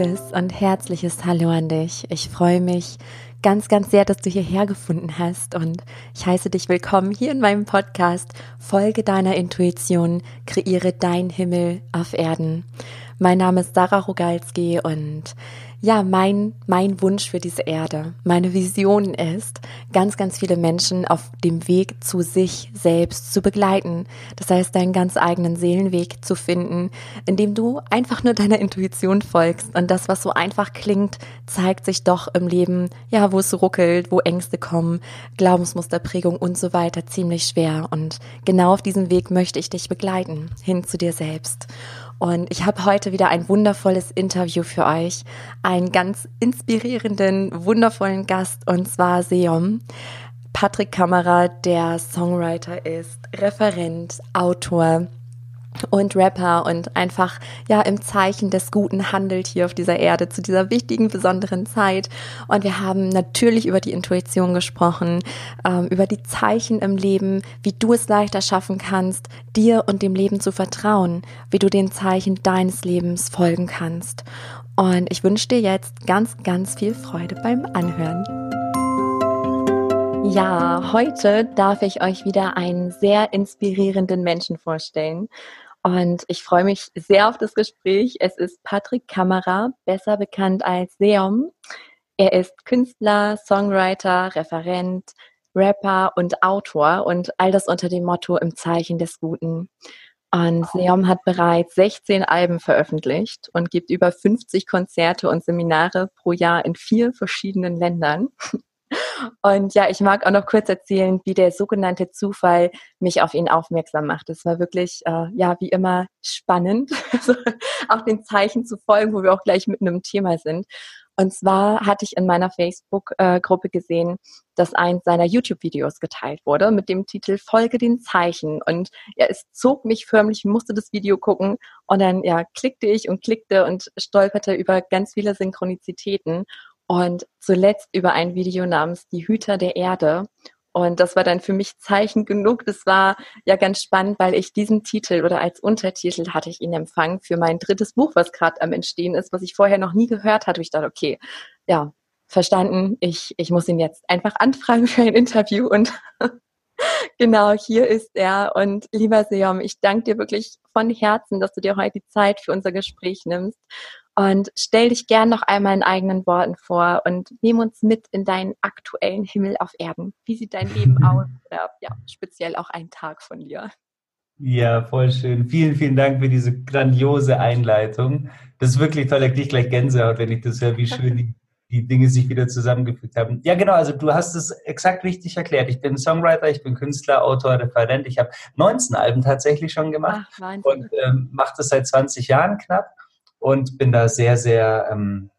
liebes und herzliches Hallo an dich. Ich freue mich ganz, ganz sehr, dass du hierher gefunden hast und ich heiße dich willkommen hier in meinem Podcast Folge deiner Intuition, kreiere dein Himmel auf Erden. Mein Name ist Sarah Rogalski und ja, mein, mein Wunsch für diese Erde, meine Vision ist, ganz, ganz viele Menschen auf dem Weg zu sich selbst zu begleiten. Das heißt, deinen ganz eigenen Seelenweg zu finden, indem du einfach nur deiner Intuition folgst. Und das, was so einfach klingt, zeigt sich doch im Leben, ja, wo es ruckelt, wo Ängste kommen, Glaubensmusterprägung und so weiter ziemlich schwer. Und genau auf diesem Weg möchte ich dich begleiten, hin zu dir selbst. Und ich habe heute wieder ein wundervolles Interview für euch. Einen ganz inspirierenden, wundervollen Gast und zwar Seom. Patrick Kammerer, der Songwriter ist, Referent, Autor, und Rapper und einfach ja im Zeichen des Guten handelt hier auf dieser Erde zu dieser wichtigen besonderen Zeit. Und wir haben natürlich über die Intuition gesprochen, ähm, über die Zeichen im Leben, wie du es leichter schaffen kannst, dir und dem Leben zu vertrauen, wie du den Zeichen deines Lebens folgen kannst. Und ich wünsche dir jetzt ganz, ganz viel Freude beim Anhören. Ja, heute darf ich euch wieder einen sehr inspirierenden Menschen vorstellen. Und ich freue mich sehr auf das Gespräch. Es ist Patrick Kammerer, besser bekannt als Seom. Er ist Künstler, Songwriter, Referent, Rapper und Autor und all das unter dem Motto im Zeichen des Guten. Und Seom hat bereits 16 Alben veröffentlicht und gibt über 50 Konzerte und Seminare pro Jahr in vier verschiedenen Ländern. Und ja, ich mag auch noch kurz erzählen, wie der sogenannte Zufall mich auf ihn aufmerksam macht. Es war wirklich, äh, ja, wie immer spannend, also auch den Zeichen zu folgen, wo wir auch gleich mitten im Thema sind. Und zwar hatte ich in meiner Facebook-Gruppe gesehen, dass eins seiner YouTube-Videos geteilt wurde mit dem Titel Folge den Zeichen. Und ja, es zog mich förmlich, musste das Video gucken. Und dann ja, klickte ich und klickte und stolperte über ganz viele Synchronizitäten und zuletzt über ein Video namens Die Hüter der Erde. Und das war dann für mich Zeichen genug. Das war ja ganz spannend, weil ich diesen Titel oder als Untertitel hatte ich ihn empfangen für mein drittes Buch, was gerade am Entstehen ist, was ich vorher noch nie gehört hatte. Ich dachte, okay, ja, verstanden. Ich, ich muss ihn jetzt einfach anfragen für ein Interview und genau, hier ist er. Und lieber Seom, ich danke dir wirklich von Herzen, dass du dir heute die Zeit für unser Gespräch nimmst. Und stell dich gern noch einmal in eigenen Worten vor und nimm uns mit in deinen aktuellen Himmel auf Erden. Wie sieht dein Leben aus? Oder ja, speziell auch ein Tag von dir. Ja, voll schön. Vielen, vielen Dank für diese grandiose Einleitung. Das ist wirklich toll. Ich kriege gleich Gänsehaut, wenn ich das höre, wie schön die, die Dinge sich wieder zusammengefügt haben. Ja, genau. Also du hast es exakt richtig erklärt. Ich bin Songwriter, ich bin Künstler, Autor, Referent. Ich habe 19 Alben tatsächlich schon gemacht Ach, und ähm, mache das seit 20 Jahren knapp und bin da sehr, sehr ähm,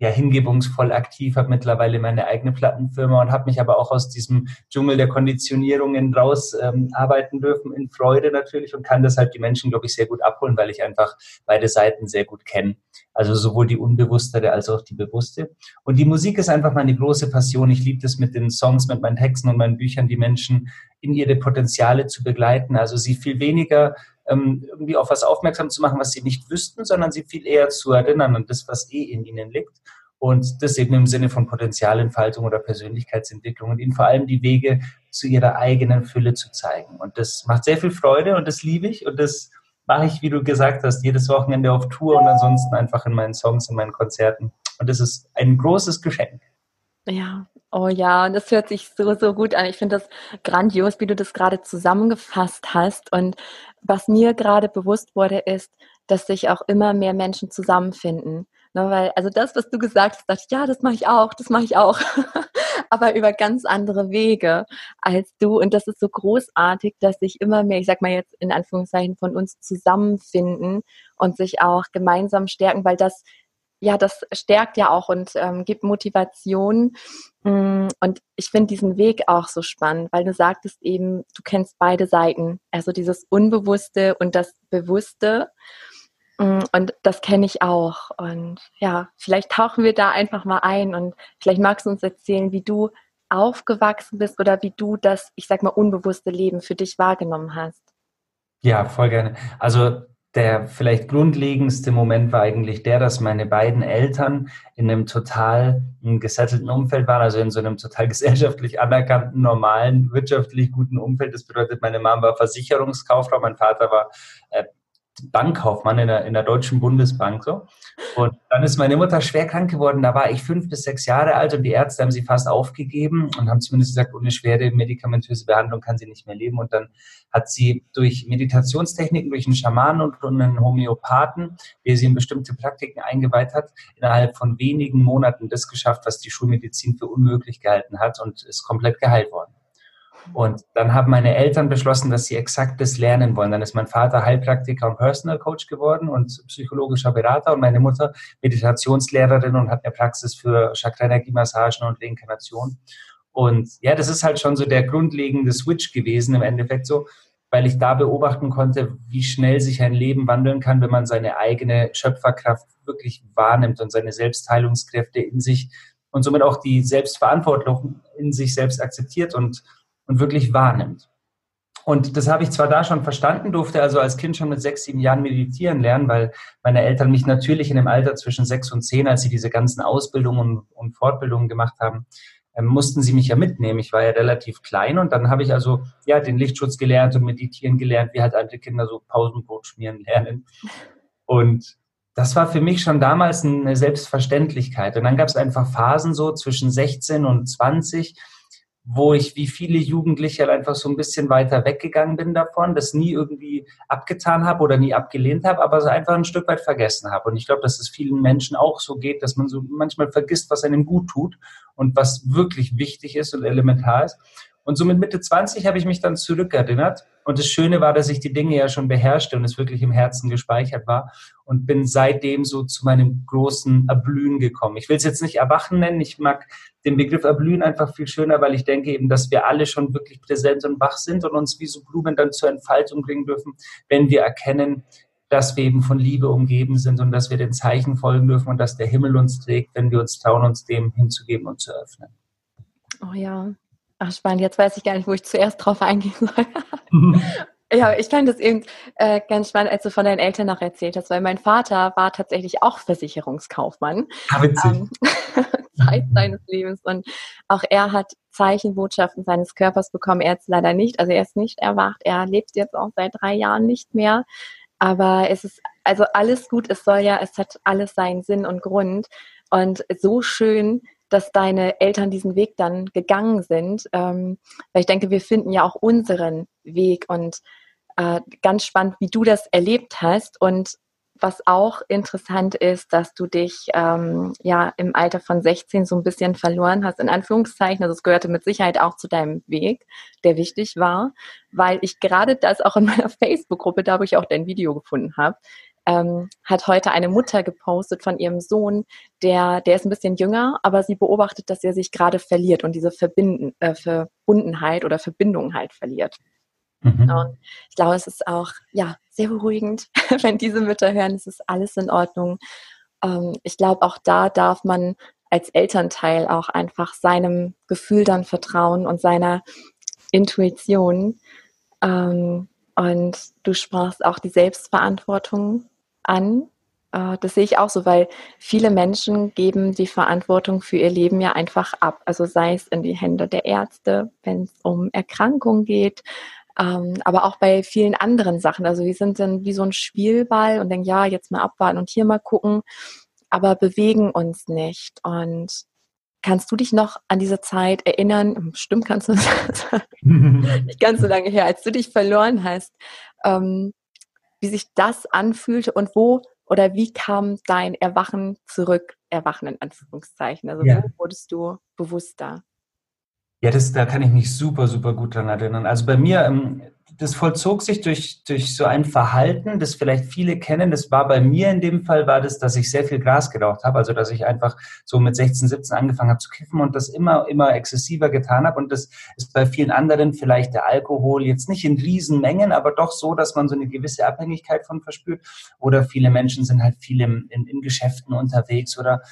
ja, hingebungsvoll aktiv, habe mittlerweile meine eigene Plattenfirma und habe mich aber auch aus diesem Dschungel der Konditionierungen raus ähm, arbeiten dürfen, in Freude natürlich und kann deshalb die Menschen, glaube ich, sehr gut abholen, weil ich einfach beide Seiten sehr gut kenne. Also sowohl die unbewusstere als auch die bewusste. Und die Musik ist einfach meine große Passion. Ich liebe es mit den Songs, mit meinen Texten und meinen Büchern, die Menschen in ihre Potenziale zu begleiten. Also sie viel weniger ähm, irgendwie auf was aufmerksam zu machen, was sie nicht wüssten, sondern sie viel eher zu erinnern an das, was eh in ihnen liegt. Und das eben im Sinne von Potenzialentfaltung oder Persönlichkeitsentwicklung und ihnen vor allem die Wege zu ihrer eigenen Fülle zu zeigen. Und das macht sehr viel Freude und das liebe ich und das mache ich, wie du gesagt hast, jedes Wochenende auf Tour und ansonsten einfach in meinen Songs, in meinen Konzerten. Und das ist ein großes Geschenk. Ja, oh ja, und das hört sich so, so gut an. Ich finde das grandios, wie du das gerade zusammengefasst hast. Und was mir gerade bewusst wurde, ist, dass sich auch immer mehr Menschen zusammenfinden. Ne, weil, also das, was du gesagt hast, dachte ich, ja, das mache ich auch, das mache ich auch. Aber über ganz andere Wege als du. Und das ist so großartig, dass sich immer mehr, ich sag mal jetzt in Anführungszeichen, von uns zusammenfinden und sich auch gemeinsam stärken, weil das ja, das stärkt ja auch und ähm, gibt Motivation. Mm, und ich finde diesen Weg auch so spannend, weil du sagtest eben, du kennst beide Seiten, also dieses Unbewusste und das Bewusste. Mm, und das kenne ich auch. Und ja, vielleicht tauchen wir da einfach mal ein und vielleicht magst du uns erzählen, wie du aufgewachsen bist oder wie du das, ich sag mal, unbewusste Leben für dich wahrgenommen hast. Ja, voll gerne. Also der vielleicht grundlegendste Moment war eigentlich der, dass meine beiden Eltern in einem total gesettelten Umfeld waren, also in so einem total gesellschaftlich anerkannten, normalen, wirtschaftlich guten Umfeld. Das bedeutet, meine Mama war Versicherungskauffrau, mein Vater war äh, Bankkaufmann in der, in der Deutschen Bundesbank. So. Und dann ist meine Mutter schwer krank geworden. Da war ich fünf bis sechs Jahre alt und die Ärzte haben sie fast aufgegeben und haben zumindest gesagt, ohne schwere medikamentöse Behandlung kann sie nicht mehr leben. Und dann hat sie durch Meditationstechniken, durch einen Schamanen und einen Homöopathen, der sie in bestimmte Praktiken eingeweiht hat, innerhalb von wenigen Monaten das geschafft, was die Schulmedizin für unmöglich gehalten hat und ist komplett geheilt worden. Und dann haben meine Eltern beschlossen, dass sie exakt das lernen wollen. Dann ist mein Vater Heilpraktiker und Personal Coach geworden und psychologischer Berater und meine Mutter Meditationslehrerin und hat eine Praxis für Chakra-Energiemassagen und Reinkarnation. Und ja, das ist halt schon so der grundlegende Switch gewesen im Endeffekt so, weil ich da beobachten konnte, wie schnell sich ein Leben wandeln kann, wenn man seine eigene Schöpferkraft wirklich wahrnimmt und seine Selbstheilungskräfte in sich und somit auch die Selbstverantwortung in sich selbst akzeptiert und und wirklich wahrnimmt. Und das habe ich zwar da schon verstanden, durfte also als Kind schon mit sechs, sieben Jahren meditieren lernen, weil meine Eltern mich natürlich in dem Alter zwischen sechs und zehn, als sie diese ganzen Ausbildungen und Fortbildungen gemacht haben, ähm, mussten sie mich ja mitnehmen. Ich war ja relativ klein und dann habe ich also ja den Lichtschutz gelernt und meditieren gelernt, wie halt alte Kinder so Pausenbrot schmieren lernen. Und das war für mich schon damals eine Selbstverständlichkeit. Und dann gab es einfach Phasen so zwischen 16 und 20, wo ich wie viele Jugendliche halt einfach so ein bisschen weiter weggegangen bin davon, das nie irgendwie abgetan habe oder nie abgelehnt habe, aber so einfach ein Stück weit vergessen habe. Und ich glaube, dass es vielen Menschen auch so geht, dass man so manchmal vergisst, was einem gut tut und was wirklich wichtig ist und elementar ist. Und so mit Mitte 20 habe ich mich dann zurückerinnert. Und das Schöne war, dass ich die Dinge ja schon beherrschte und es wirklich im Herzen gespeichert war und bin seitdem so zu meinem großen Erblühen gekommen. Ich will es jetzt nicht Erwachen nennen. Ich mag den Begriff Erblühen einfach viel schöner, weil ich denke eben, dass wir alle schon wirklich präsent und wach sind und uns wie so Blumen dann zur Entfaltung bringen dürfen, wenn wir erkennen, dass wir eben von Liebe umgeben sind und dass wir den Zeichen folgen dürfen und dass der Himmel uns trägt, wenn wir uns trauen, uns dem hinzugeben und zu öffnen. Oh ja, Ach, spannend. Jetzt weiß ich gar nicht, wo ich zuerst drauf eingehen soll. ja, ich fand das eben äh, ganz spannend, als du von deinen Eltern noch erzählt hast, weil mein Vater war tatsächlich auch Versicherungskaufmann. Ah, witzig. Ähm, Zeit seines Lebens. Und auch er hat Zeichenbotschaften seines Körpers bekommen. Er ist leider nicht, also er ist nicht erwacht. Er lebt jetzt auch seit drei Jahren nicht mehr. Aber es ist also alles gut. Es soll ja, es hat alles seinen Sinn und Grund. Und so schön, dass deine Eltern diesen Weg dann gegangen sind. Ähm, weil ich denke, wir finden ja auch unseren Weg und äh, ganz spannend, wie du das erlebt hast und was auch interessant ist, dass du dich ähm, ja im Alter von 16 so ein bisschen verloren hast, in Anführungszeichen. Also es gehörte mit Sicherheit auch zu deinem Weg, der wichtig war, weil ich gerade das auch in meiner Facebook-Gruppe, da wo ich auch dein Video gefunden habe, ähm, hat heute eine Mutter gepostet von ihrem Sohn, der, der ist ein bisschen jünger, aber sie beobachtet, dass er sich gerade verliert und diese Verbinden, äh, Verbundenheit oder Verbindung halt verliert. Mhm. Und ich glaube, es ist auch ja sehr beruhigend, wenn diese Mütter hören, es ist alles in Ordnung. Ähm, ich glaube, auch da darf man als Elternteil auch einfach seinem Gefühl dann vertrauen und seiner Intuition. Ähm, und du sprachst auch die Selbstverantwortung an. Äh, das sehe ich auch so, weil viele Menschen geben die Verantwortung für ihr Leben ja einfach ab. Also sei es in die Hände der Ärzte, wenn es um Erkrankungen geht, ähm, aber auch bei vielen anderen Sachen. Also wir sind dann wie so ein Spielball und denken, ja, jetzt mal abwarten und hier mal gucken, aber bewegen uns nicht. Und kannst du dich noch an diese Zeit erinnern? Stimmt, kannst du nicht ganz so lange her, als du dich verloren hast. Ähm, wie sich das anfühlte und wo oder wie kam dein Erwachen zurück, Erwachen in Anführungszeichen? Also ja. wo wurdest du bewusster? Ja, das, da kann ich mich super, super gut dran erinnern. Also bei mir, ähm, das vollzog sich durch, durch so ein Verhalten, das vielleicht viele kennen. Das war bei mir in dem Fall, war das, dass ich sehr viel Gras geraucht habe. Also, dass ich einfach so mit 16, 17 angefangen habe zu kiffen und das immer, immer exzessiver getan habe. Und das ist bei vielen anderen vielleicht der Alkohol jetzt nicht in Riesenmengen, aber doch so, dass man so eine gewisse Abhängigkeit von verspürt. Oder viele Menschen sind halt viel im, in, in Geschäften unterwegs oder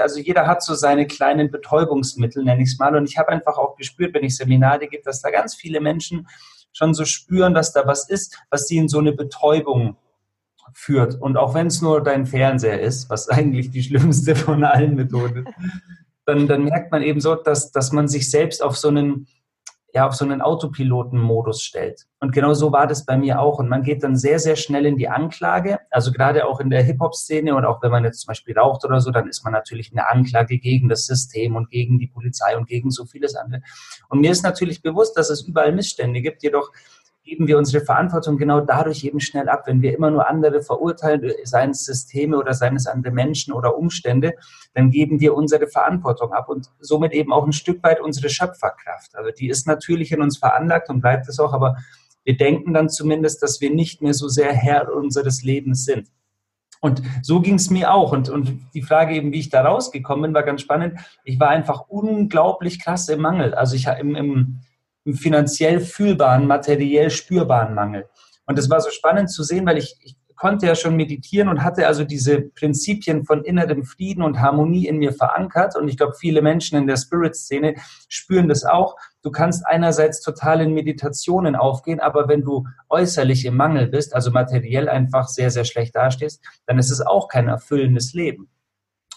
also jeder hat so seine kleinen Betäubungsmittel, nenne ich es mal. Und ich habe einfach auch gespürt, wenn ich Seminare gebe, dass da ganz viele Menschen schon so spüren, dass da was ist, was sie in so eine Betäubung führt. Und auch wenn es nur dein Fernseher ist, was eigentlich die schlimmste von allen Methoden ist, dann, dann merkt man eben so, dass, dass man sich selbst auf so einen ja, auf so einen Autopiloten-Modus stellt. Und genau so war das bei mir auch. Und man geht dann sehr, sehr schnell in die Anklage. Also gerade auch in der Hip-Hop-Szene und auch wenn man jetzt zum Beispiel raucht oder so, dann ist man natürlich eine Anklage gegen das System und gegen die Polizei und gegen so vieles andere. Und mir ist natürlich bewusst, dass es überall Missstände gibt. Jedoch geben wir unsere Verantwortung genau dadurch eben schnell ab. Wenn wir immer nur andere verurteilen, seien es Systeme oder seien es andere Menschen oder Umstände, dann geben wir unsere Verantwortung ab und somit eben auch ein Stück weit unsere Schöpferkraft. Also die ist natürlich in uns veranlagt und bleibt es auch, aber wir denken dann zumindest, dass wir nicht mehr so sehr Herr unseres Lebens sind. Und so ging es mir auch. Und, und die Frage eben, wie ich da rausgekommen bin, war ganz spannend. Ich war einfach unglaublich krass im Mangel. Also ich im, im finanziell fühlbaren, materiell spürbaren Mangel. Und das war so spannend zu sehen, weil ich, ich konnte ja schon meditieren und hatte also diese Prinzipien von innerem Frieden und Harmonie in mir verankert. Und ich glaube, viele Menschen in der Spirit-Szene spüren das auch. Du kannst einerseits total in Meditationen aufgehen, aber wenn du äußerlich im Mangel bist, also materiell einfach sehr, sehr schlecht dastehst, dann ist es auch kein erfüllendes Leben.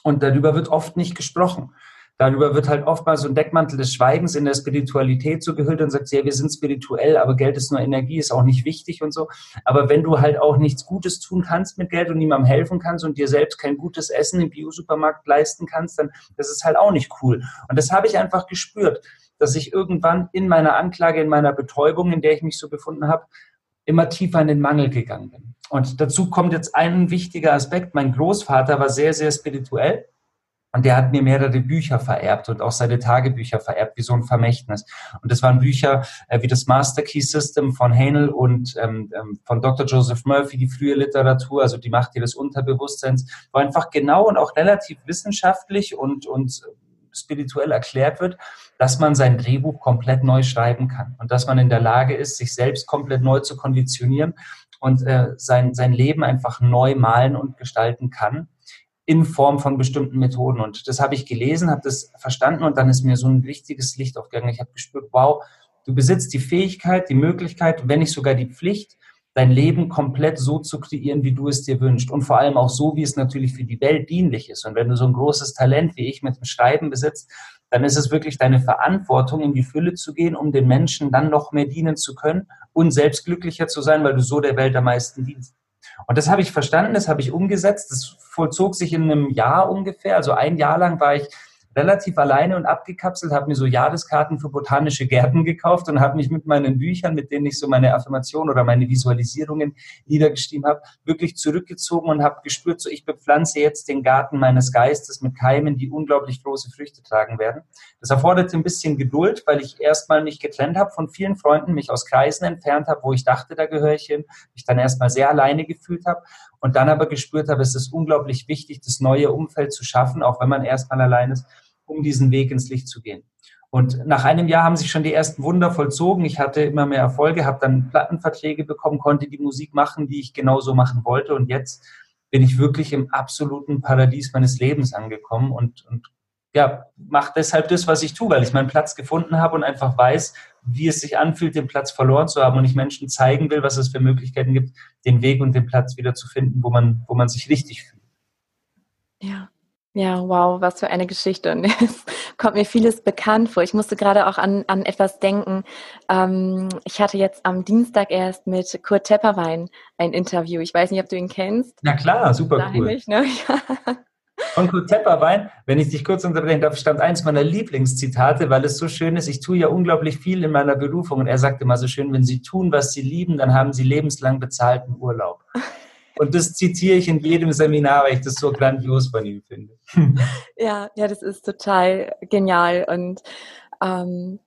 Und darüber wird oft nicht gesprochen. Darüber wird halt oftmals so ein Deckmantel des Schweigens in der Spiritualität so gehüllt und sagt, ja, wir sind spirituell, aber Geld ist nur Energie, ist auch nicht wichtig und so. Aber wenn du halt auch nichts Gutes tun kannst mit Geld und niemandem helfen kannst und dir selbst kein gutes Essen im Biosupermarkt leisten kannst, dann das ist halt auch nicht cool. Und das habe ich einfach gespürt, dass ich irgendwann in meiner Anklage, in meiner Betäubung, in der ich mich so befunden habe, immer tiefer in den Mangel gegangen bin. Und dazu kommt jetzt ein wichtiger Aspekt. Mein Großvater war sehr, sehr spirituell und der hat mir mehrere Bücher vererbt und auch seine Tagebücher vererbt, wie so ein Vermächtnis. Und das waren Bücher äh, wie das Master Key System von Hanel und ähm, ähm, von Dr. Joseph Murphy, die frühe Literatur, also die Macht ihres Unterbewusstseins, wo einfach genau und auch relativ wissenschaftlich und, und spirituell erklärt wird, dass man sein Drehbuch komplett neu schreiben kann und dass man in der Lage ist, sich selbst komplett neu zu konditionieren und äh, sein, sein Leben einfach neu malen und gestalten kann in Form von bestimmten Methoden. Und das habe ich gelesen, habe das verstanden und dann ist mir so ein richtiges Licht aufgegangen. Ich habe gespürt, wow, du besitzt die Fähigkeit, die Möglichkeit, wenn nicht sogar die Pflicht, dein Leben komplett so zu kreieren, wie du es dir wünschst. Und vor allem auch so, wie es natürlich für die Welt dienlich ist. Und wenn du so ein großes Talent wie ich mit dem Schreiben besitzt, dann ist es wirklich deine Verantwortung, in die Fülle zu gehen, um den Menschen dann noch mehr dienen zu können und selbst glücklicher zu sein, weil du so der Welt am meisten dienst. Und das habe ich verstanden, das habe ich umgesetzt. Das vollzog sich in einem Jahr ungefähr. Also ein Jahr lang war ich relativ alleine und abgekapselt, habe mir so Jahreskarten für botanische Gärten gekauft und habe mich mit meinen Büchern, mit denen ich so meine Affirmation oder meine Visualisierungen niedergeschrieben habe, wirklich zurückgezogen und habe gespürt, so ich bepflanze jetzt den Garten meines Geistes mit Keimen, die unglaublich große Früchte tragen werden. Das erforderte ein bisschen Geduld, weil ich erstmal mich getrennt habe von vielen Freunden, mich aus Kreisen entfernt habe, wo ich dachte, da gehöre ich hin, mich dann erstmal sehr alleine gefühlt habe und dann aber gespürt habe, es ist unglaublich wichtig, das neue Umfeld zu schaffen, auch wenn man erstmal allein ist um diesen Weg ins Licht zu gehen. Und nach einem Jahr haben sich schon die ersten Wunder vollzogen. Ich hatte immer mehr Erfolge, habe dann Plattenverträge bekommen, konnte die Musik machen, die ich genauso machen wollte. Und jetzt bin ich wirklich im absoluten Paradies meines Lebens angekommen und, und ja, mache deshalb das, was ich tue, weil ich meinen Platz gefunden habe und einfach weiß, wie es sich anfühlt, den Platz verloren zu haben und ich Menschen zeigen will, was es für Möglichkeiten gibt, den Weg und den Platz wieder zu finden, wo man, wo man sich richtig fühlt. Ja, ja, wow, was für eine Geschichte. Und es kommt mir vieles bekannt vor. Ich musste gerade auch an, an etwas denken. Ähm, ich hatte jetzt am Dienstag erst mit Kurt Tepperwein ein Interview. Ich weiß nicht, ob du ihn kennst. Na klar, super cool. Mich, ne? Von Kurt Tepperwein, wenn ich dich kurz unterbrechen darf, stand eins meiner Lieblingszitate, weil es so schön ist. Ich tue ja unglaublich viel in meiner Berufung. Und er sagte immer so schön, wenn Sie tun, was Sie lieben, dann haben Sie lebenslang bezahlten Urlaub. Und das zitiere ich in jedem Seminar, weil ich das so grandios von ihm finde. Ja, ja, das ist total genial. Und ähm,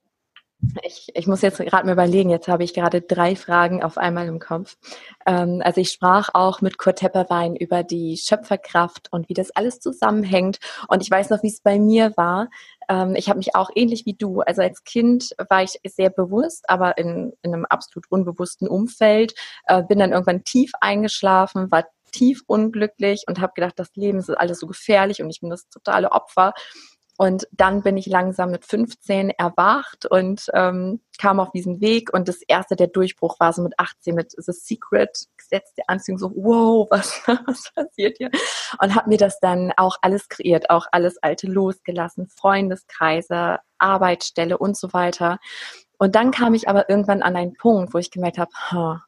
ich, ich muss jetzt gerade mal überlegen, jetzt habe ich gerade drei Fragen auf einmal im Kopf. Ähm, also ich sprach auch mit Kurt Tepperwein über die Schöpferkraft und wie das alles zusammenhängt. Und ich weiß noch, wie es bei mir war. Ähm, ich habe mich auch ähnlich wie du, also als Kind war ich sehr bewusst, aber in, in einem absolut unbewussten Umfeld, äh, bin dann irgendwann tief eingeschlafen, war tief unglücklich und habe gedacht, das Leben ist alles so gefährlich und ich bin das totale Opfer Und dann bin ich langsam mit 15 erwacht und ähm, kam auf diesen Weg. Und das erste, der Durchbruch war so mit 18 mit The Secret, Gesetz der Anziehung, so, wow, was, was passiert hier? Und habe mir das dann auch alles kreiert, auch alles Alte losgelassen, Freundeskreise, Arbeitsstelle und so weiter. Und dann kam ich aber irgendwann an einen Punkt, wo ich gemerkt habe, huh,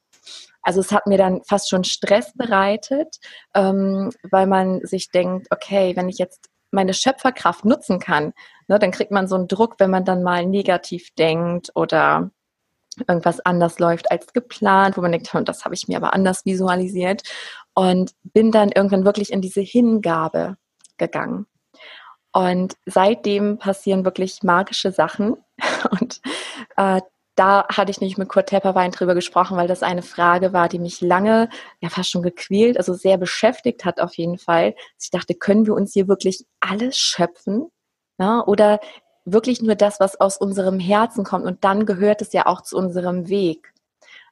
also es hat mir dann fast schon Stress bereitet, ähm, weil man sich denkt, okay, wenn ich jetzt meine Schöpferkraft nutzen kann, ne, dann kriegt man so einen Druck, wenn man dann mal negativ denkt oder irgendwas anders läuft als geplant, wo man denkt, hm, das habe ich mir aber anders visualisiert und bin dann irgendwann wirklich in diese Hingabe gegangen. Und seitdem passieren wirklich magische Sachen und äh, da hatte ich nicht mit Kurt Tepperwein drüber gesprochen, weil das eine Frage war, die mich lange, ja fast schon gequält, also sehr beschäftigt hat auf jeden Fall. Ich dachte, können wir uns hier wirklich alles schöpfen? Ja, oder wirklich nur das, was aus unserem Herzen kommt? Und dann gehört es ja auch zu unserem Weg.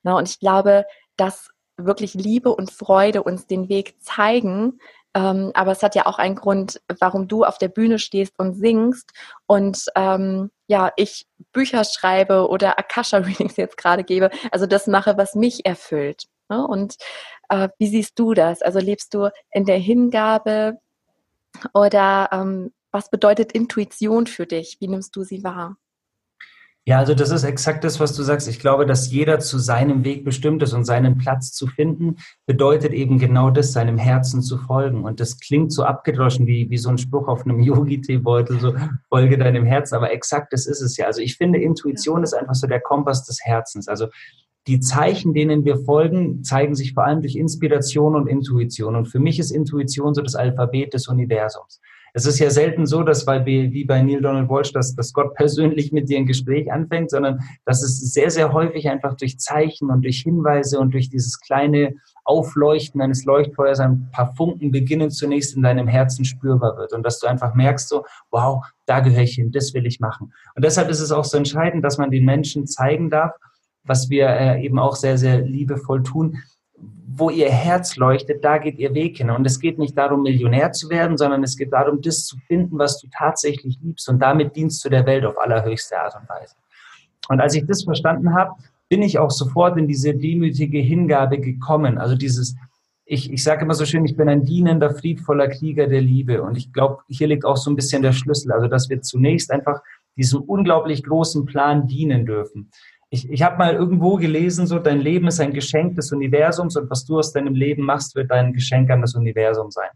Ja, und ich glaube, dass wirklich Liebe und Freude uns den Weg zeigen, ähm, aber es hat ja auch einen Grund, warum du auf der Bühne stehst und singst und ähm, ja, ich Bücher schreibe oder Akasha-Readings jetzt gerade gebe. Also das mache, was mich erfüllt. Ne? Und äh, wie siehst du das? Also lebst du in der Hingabe oder ähm, was bedeutet Intuition für dich? Wie nimmst du sie wahr? Ja, also das ist exakt das, was du sagst. Ich glaube, dass jeder zu seinem Weg bestimmt ist und seinen Platz zu finden, bedeutet eben genau das, seinem Herzen zu folgen. Und das klingt so abgedroschen wie, wie so ein Spruch auf einem Yogi-Teebeutel, so folge deinem Herzen. Aber exakt das ist es ja. Also ich finde, Intuition ist einfach so der Kompass des Herzens. Also die Zeichen, denen wir folgen, zeigen sich vor allem durch Inspiration und Intuition. Und für mich ist Intuition so das Alphabet des Universums. Es ist ja selten so, dass bei, wie bei Neil Donald Walsh, dass, dass Gott persönlich mit dir ein Gespräch anfängt, sondern dass es sehr, sehr häufig einfach durch Zeichen und durch Hinweise und durch dieses kleine Aufleuchten eines Leuchtfeuers ein paar Funken beginnen zunächst in deinem Herzen spürbar wird und dass du einfach merkst so, wow, da gehöre ich hin, das will ich machen. Und deshalb ist es auch so entscheidend, dass man den Menschen zeigen darf, was wir äh, eben auch sehr, sehr liebevoll tun, wo ihr Herz leuchtet, da geht ihr Weg hin. Und es geht nicht darum, Millionär zu werden, sondern es geht darum, das zu finden, was du tatsächlich liebst. Und damit dienst du der Welt auf allerhöchste Art und Weise. Und als ich das verstanden habe, bin ich auch sofort in diese demütige Hingabe gekommen. Also dieses, ich, ich sage immer so schön, ich bin ein dienender, friedvoller Krieger der Liebe. Und ich glaube, hier liegt auch so ein bisschen der Schlüssel. Also, dass wir zunächst einfach diesem unglaublich großen Plan dienen dürfen ich, ich habe mal irgendwo gelesen, so dein Leben ist ein Geschenk des Universums und was du aus deinem Leben machst, wird dein Geschenk an das Universum sein.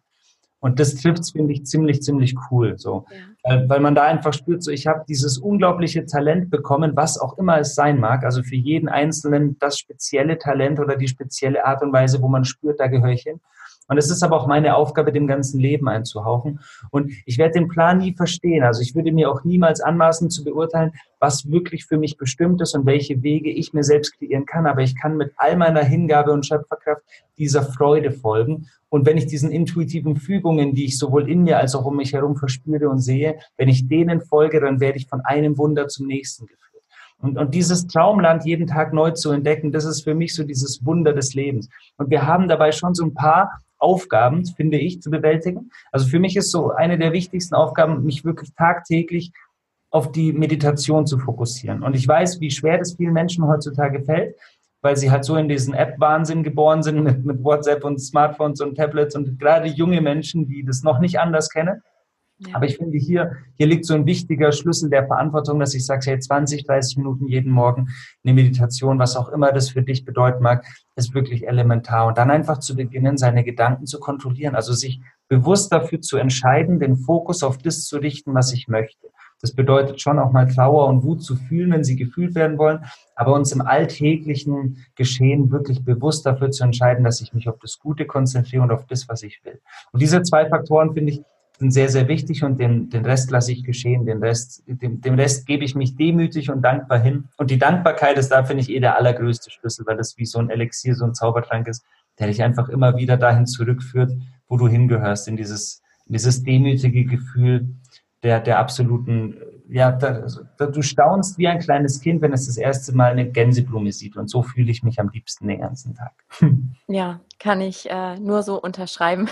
Und das trifft finde ich, ziemlich, ziemlich cool. So. Ja. Weil, weil man da einfach spürt, so ich habe dieses unglaubliche Talent bekommen, was auch immer es sein mag. Also für jeden Einzelnen das spezielle Talent oder die spezielle Art und Weise, wo man spürt, da gehöre ich hin. Und es ist aber auch meine Aufgabe, dem ganzen Leben einzuhauchen. Und ich werde den Plan nie verstehen. Also ich würde mir auch niemals anmaßen zu beurteilen, was wirklich für mich bestimmt ist und welche Wege ich mir selbst kreieren kann. Aber ich kann mit all meiner Hingabe und Schöpferkraft dieser Freude folgen. Und wenn ich diesen intuitiven Fügungen, die ich sowohl in mir als auch um mich herum verspüre und sehe, wenn ich denen folge, dann werde ich von einem Wunder zum nächsten geführt. Und, und dieses Traumland jeden Tag neu zu entdecken, das ist für mich so dieses Wunder des Lebens. Und wir haben dabei schon so ein paar Aufgaben, finde ich, zu bewältigen. Also für mich ist so eine der wichtigsten Aufgaben, mich wirklich tagtäglich auf die Meditation zu fokussieren. Und ich weiß, wie schwer das vielen Menschen heutzutage fällt, weil sie halt so in diesen App-Wahnsinn geboren sind mit, mit WhatsApp und Smartphones und Tablets und gerade junge Menschen, die das noch nicht anders kennen. Aber ich finde, hier, hier liegt so ein wichtiger Schlüssel der Verantwortung, dass ich sage, hey, 20, 30 Minuten jeden Morgen eine Meditation, was auch immer das für dich bedeuten mag, ist wirklich elementar. Und dann einfach zu beginnen, seine Gedanken zu kontrollieren, also sich bewusst dafür zu entscheiden, den Fokus auf das zu richten, was ich möchte. Das bedeutet schon auch mal Trauer und Wut zu fühlen, wenn sie gefühlt werden wollen, aber uns im alltäglichen Geschehen wirklich bewusst dafür zu entscheiden, dass ich mich auf das Gute konzentriere und auf das, was ich will. Und diese zwei Faktoren, finde ich, sind sehr, sehr wichtig und den, den Rest lasse ich geschehen. Den Rest, dem, dem Rest gebe ich mich demütig und dankbar hin. Und die Dankbarkeit ist da, finde ich, eh der allergrößte Schlüssel, weil das wie so ein Elixier, so ein Zaubertrank ist, der dich einfach immer wieder dahin zurückführt, wo du hingehörst, in dieses, in dieses demütige Gefühl der, der absoluten, ja, da, da, du staunst wie ein kleines Kind, wenn es das erste Mal eine Gänseblume sieht. Und so fühle ich mich am liebsten den ganzen Tag. Ja, kann ich äh, nur so unterschreiben.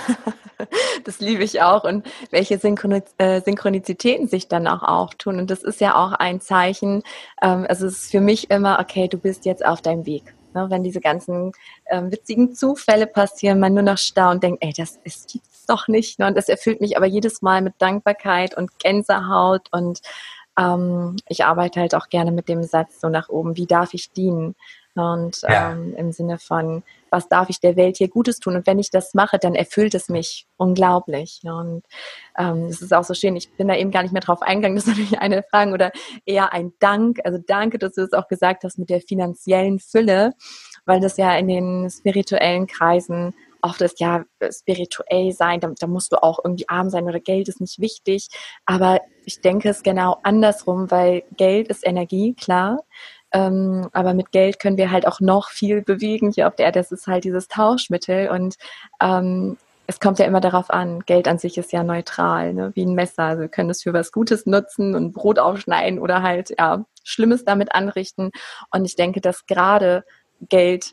das liebe ich auch und welche äh, Synchronizitäten sich dann auch auftun. Und das ist ja auch ein Zeichen, ähm, also es ist für mich immer, okay, du bist jetzt auf deinem Weg. Ne, wenn diese ganzen ähm, witzigen Zufälle passieren, man nur noch staunt und denkt, ey, das ist doch nicht. Ne? Und das erfüllt mich aber jedes Mal mit Dankbarkeit und Gänsehaut und ähm, ich arbeite halt auch gerne mit dem Satz so nach oben, wie darf ich dienen? Und ja. ähm, im Sinne von, was darf ich der Welt hier Gutes tun? Und wenn ich das mache, dann erfüllt es mich unglaublich. Und ähm, es ist auch so schön, ich bin da eben gar nicht mehr drauf eingegangen, das ist natürlich eine Frage oder eher ein Dank. Also danke, dass du es auch gesagt hast mit der finanziellen Fülle, weil das ja in den spirituellen Kreisen oft ist ja spirituell sein, da, da, musst du auch irgendwie arm sein oder Geld ist nicht wichtig. Aber ich denke es genau andersrum, weil Geld ist Energie, klar. Ähm, aber mit Geld können wir halt auch noch viel bewegen hier auf der Erde. Das ist halt dieses Tauschmittel und ähm, es kommt ja immer darauf an, Geld an sich ist ja neutral, ne? wie ein Messer. Also wir können es für was Gutes nutzen und Brot aufschneiden oder halt ja Schlimmes damit anrichten. Und ich denke, dass gerade Geld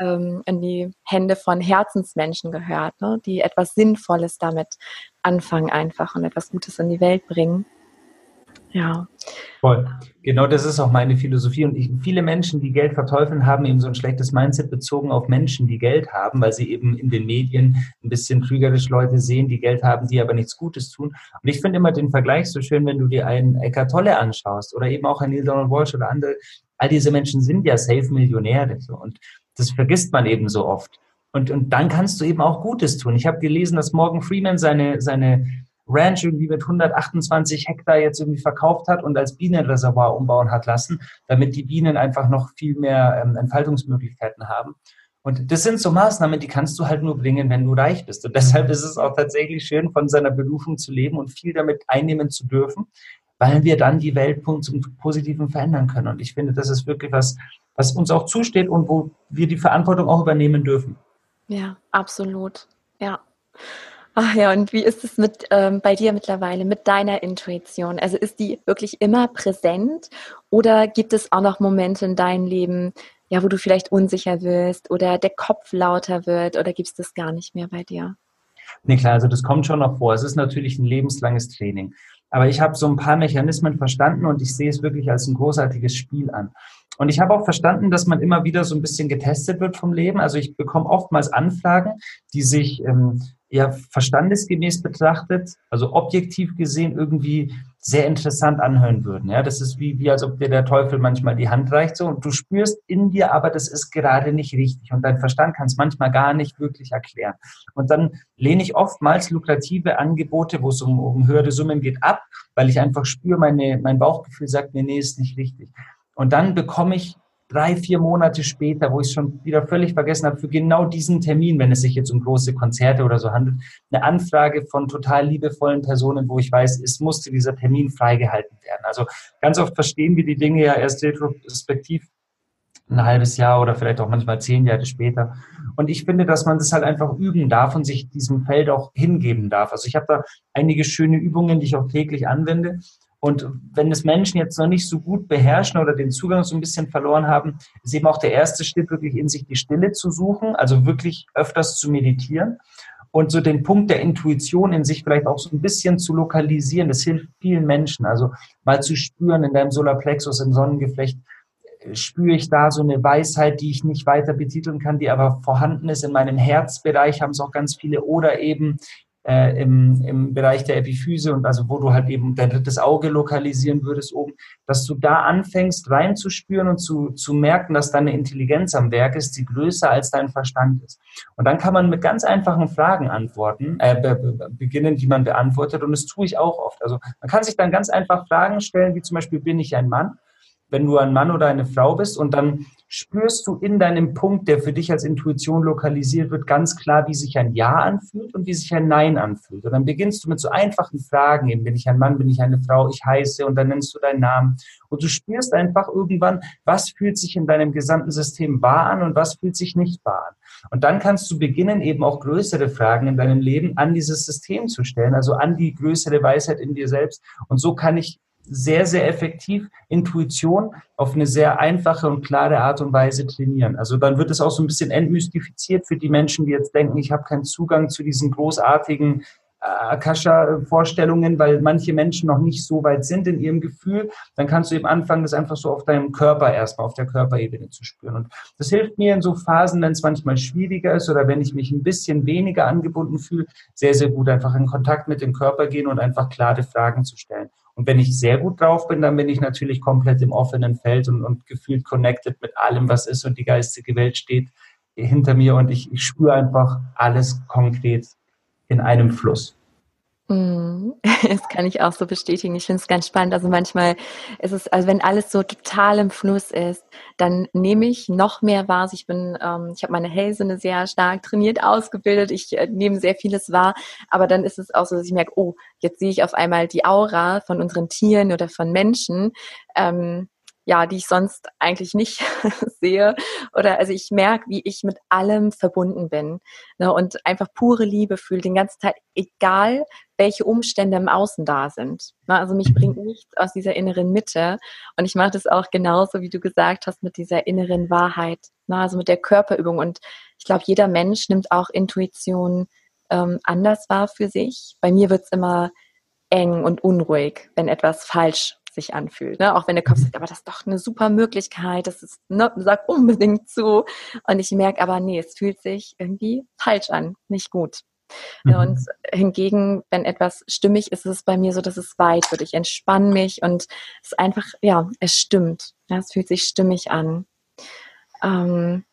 ähm, in die Hände von Herzensmenschen gehört, ne? die etwas Sinnvolles damit anfangen einfach und etwas Gutes in die Welt bringen. Ja. Voll. Genau das ist auch meine Philosophie. Und ich, viele Menschen, die Geld verteufeln, haben eben so ein schlechtes Mindset bezogen auf Menschen, die Geld haben, weil sie eben in den Medien ein bisschen trügerisch Leute sehen, die Geld haben, die aber nichts Gutes tun. Und ich finde immer den Vergleich so schön, wenn du dir einen Eckart Tolle anschaust oder eben auch einen Neil Donald Walsh oder andere. All diese Menschen sind ja Safe-Millionäre. So. Und das vergisst man eben so oft. Und, und dann kannst du eben auch Gutes tun. Ich habe gelesen, dass Morgan Freeman seine, seine Ranch irgendwie mit 128 Hektar jetzt irgendwie verkauft hat und als Bienenreservoir umbauen hat lassen, damit die Bienen einfach noch viel mehr ähm, Entfaltungsmöglichkeiten haben. Und das sind so Maßnahmen, die kannst du halt nur bringen, wenn du reich bist. Und deshalb ist es auch tatsächlich schön, von seiner Berufung zu leben und viel damit einnehmen zu dürfen, weil wir dann die Welt zum Positiven verändern können. Und ich finde, das ist wirklich was, was uns auch zusteht und wo wir die Verantwortung auch übernehmen dürfen. Ja, absolut. Ja. Ach ja, und wie ist es mit ähm, bei dir mittlerweile, mit deiner Intuition? Also ist die wirklich immer präsent oder gibt es auch noch Momente in deinem Leben, ja, wo du vielleicht unsicher wirst oder der Kopf lauter wird oder gibt es das gar nicht mehr bei dir? Nee, klar, also das kommt schon noch vor. Es ist natürlich ein lebenslanges Training. Aber ich habe so ein paar Mechanismen verstanden und ich sehe es wirklich als ein großartiges Spiel an. Und ich habe auch verstanden, dass man immer wieder so ein bisschen getestet wird vom Leben. Also ich bekomme oftmals Anfragen, die sich ähm, ja verstandesgemäß betrachtet, also objektiv gesehen irgendwie sehr interessant anhören würden. Ja, das ist wie, wie als ob dir der Teufel manchmal die Hand reicht so und du spürst in dir, aber das ist gerade nicht richtig und dein Verstand kann es manchmal gar nicht wirklich erklären. Und dann lehne ich oftmals lukrative Angebote, wo es um, um höhere Summen geht, ab, weil ich einfach spüre, meine, mein Bauchgefühl sagt mir, nee, ist nicht richtig. Und dann bekomme ich drei, vier Monate später, wo ich es schon wieder völlig vergessen habe, für genau diesen Termin, wenn es sich jetzt um große Konzerte oder so handelt, eine Anfrage von total liebevollen Personen, wo ich weiß, es musste dieser Termin freigehalten werden. Also ganz oft verstehen wir die Dinge ja erst retrospektiv ein halbes Jahr oder vielleicht auch manchmal zehn Jahre später. Und ich finde, dass man das halt einfach üben darf und sich diesem Feld auch hingeben darf. Also ich habe da einige schöne Übungen, die ich auch täglich anwende. Und wenn es Menschen jetzt noch nicht so gut beherrschen oder den Zugang so ein bisschen verloren haben, ist eben auch der erste Schritt, wirklich in sich die Stille zu suchen, also wirklich öfters zu meditieren und so den Punkt der Intuition in sich vielleicht auch so ein bisschen zu lokalisieren. Das hilft vielen Menschen. Also mal zu spüren in deinem Solarplexus, im Sonnengeflecht, äh, spüre ich da so eine Weisheit, die ich nicht weiter betiteln kann, die aber vorhanden ist in meinem Herzbereich, haben es auch ganz viele, oder eben äh, im, im Bereich der Epiphyse und also wo du halt eben dein drittes Auge lokalisieren würdest oben, dass du da anfängst reinzuspüren und zu, zu merken, dass deine Intelligenz am Werk ist, die größer als dein Verstand ist. Und dann kann man mit ganz einfachen Fragen antworten, äh, be, beginnen, die man beantwortet und das tue ich auch oft. Also man kann sich dann ganz einfach Fragen stellen, wie zum Beispiel, bin ich ein Mann? wenn du ein Mann oder eine Frau bist und dann spürst du in deinem Punkt, der für dich als Intuition lokalisiert wird, ganz klar, wie sich ein Ja anfühlt und wie sich ein Nein anfühlt. Und dann beginnst du mit so einfachen Fragen, eben bin ich ein Mann, bin ich eine Frau, ich heiße und dann nennst du deinen Namen. Und du spürst einfach irgendwann, was fühlt sich in deinem gesamten System wahr an und was fühlt sich nicht wahr an. Und dann kannst du beginnen, eben auch größere Fragen in deinem Leben an dieses System zu stellen, also an die größere Weisheit in dir selbst. Und so kann ich sehr, sehr effektiv Intuition auf eine sehr einfache und klare Art und Weise trainieren. Also dann wird es auch so ein bisschen entmystifiziert für die Menschen, die jetzt denken, ich habe keinen Zugang zu diesen großartigen Akasha-Vorstellungen, weil manche Menschen noch nicht so weit sind in ihrem Gefühl, dann kannst du eben anfangen, das einfach so auf deinem Körper erstmal, auf der Körperebene zu spüren. Und das hilft mir in so Phasen, wenn es manchmal schwieriger ist oder wenn ich mich ein bisschen weniger angebunden fühle, sehr, sehr gut einfach in Kontakt mit dem Körper gehen und einfach klare Fragen zu stellen. Und wenn ich sehr gut drauf bin, dann bin ich natürlich komplett im offenen Feld und, und gefühlt connected mit allem, was ist und die geistige Welt steht hinter mir und ich, ich spüre einfach alles konkret in einem Fluss. Mm, das kann ich auch so bestätigen. Ich finde es ganz spannend. Also manchmal ist es, also wenn alles so total im Fluss ist, dann nehme ich noch mehr wahr. Also ich bin, ähm, ich habe meine Hellsinne sehr stark trainiert, ausgebildet. Ich äh, nehme sehr vieles wahr. Aber dann ist es auch so, dass ich merke, oh, jetzt sehe ich auf einmal die Aura von unseren Tieren oder von Menschen. Ähm, ja, die ich sonst eigentlich nicht sehe. Oder also ich merke, wie ich mit allem verbunden bin ne, und einfach pure Liebe fühle den ganzen Tag, egal welche Umstände im Außen da sind. Ne, also mich bringt nichts aus dieser inneren Mitte. Und ich mache das auch genauso, wie du gesagt hast, mit dieser inneren Wahrheit, ne, also mit der Körperübung. Und ich glaube, jeder Mensch nimmt auch Intuition ähm, anders wahr für sich. Bei mir wird es immer eng und unruhig, wenn etwas falsch sich anfühlt. Ne? Auch wenn der Kopf sagt, aber das ist doch eine super Möglichkeit, das ist, ne, sag unbedingt zu. Und ich merke aber, nee, es fühlt sich irgendwie falsch an, nicht gut. Mhm. Und hingegen, wenn etwas stimmig ist, ist es bei mir so, dass es weit wird. Ich entspanne mich und es einfach, ja, es stimmt. Ja, es fühlt sich stimmig an. Ähm,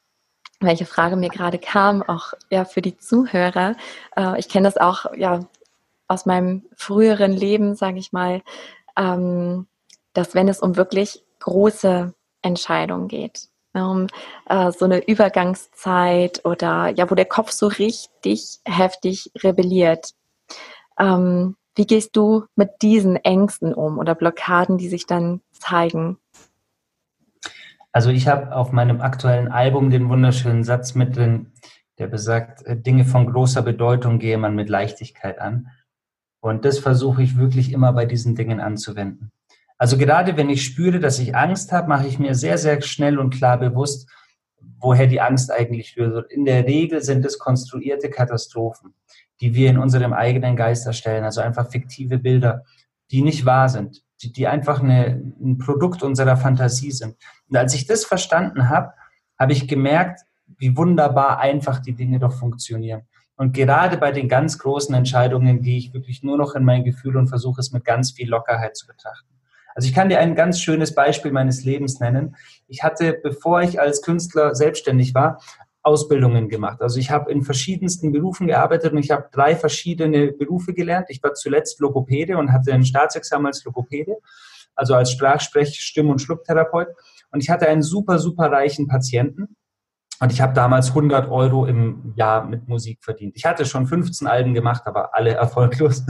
welche Frage mir gerade kam, auch ja für die Zuhörer. Äh, ich kenne das auch ja aus meinem früheren Leben, sage ich mal, ähm, dass wenn es um wirklich große Entscheidungen geht, um äh, so eine Übergangszeit oder ja, wo der Kopf so richtig heftig rebelliert. Ähm, wie gehst du mit diesen Ängsten um oder Blockaden, die sich dann zeigen? Also ich habe auf meinem aktuellen Album den wunderschönen Satz mit drin, der besagt, äh, Dinge von großer Bedeutung gehe man mit Leichtigkeit an. Und das versuche ich wirklich immer bei diesen Dingen anzuwenden. Also gerade wenn ich spüre, dass ich Angst habe, mache ich mir sehr, sehr schnell und klar bewusst, woher die Angst eigentlich rührt. In der Regel sind es konstruierte Katastrophen, die wir in unserem eigenen Geist erstellen, also einfach fiktive Bilder, die nicht wahr sind, die, die einfach eine, ein Produkt unserer Fantasie sind. Und als ich das verstanden habe, habe ich gemerkt, wie wunderbar einfach die Dinge doch funktionieren. Und gerade bei den ganz großen Entscheidungen gehe ich wirklich nur noch in mein Gefühl und versuche es mit ganz viel Lockerheit zu betrachten. Also ich kann dir ein ganz schönes Beispiel meines Lebens nennen. Ich hatte, bevor ich als Künstler selbstständig war, Ausbildungen gemacht. Also ich habe in verschiedensten Berufen gearbeitet und ich habe drei verschiedene Berufe gelernt. Ich war zuletzt Logopäde und hatte ein Staatsexamen als Logopäde, also als Sprachsprech-, Stimm- und Schlucktherapeut. Und ich hatte einen super, super reichen Patienten und ich habe damals 100 Euro im Jahr mit Musik verdient. Ich hatte schon 15 Alben gemacht, aber alle erfolglos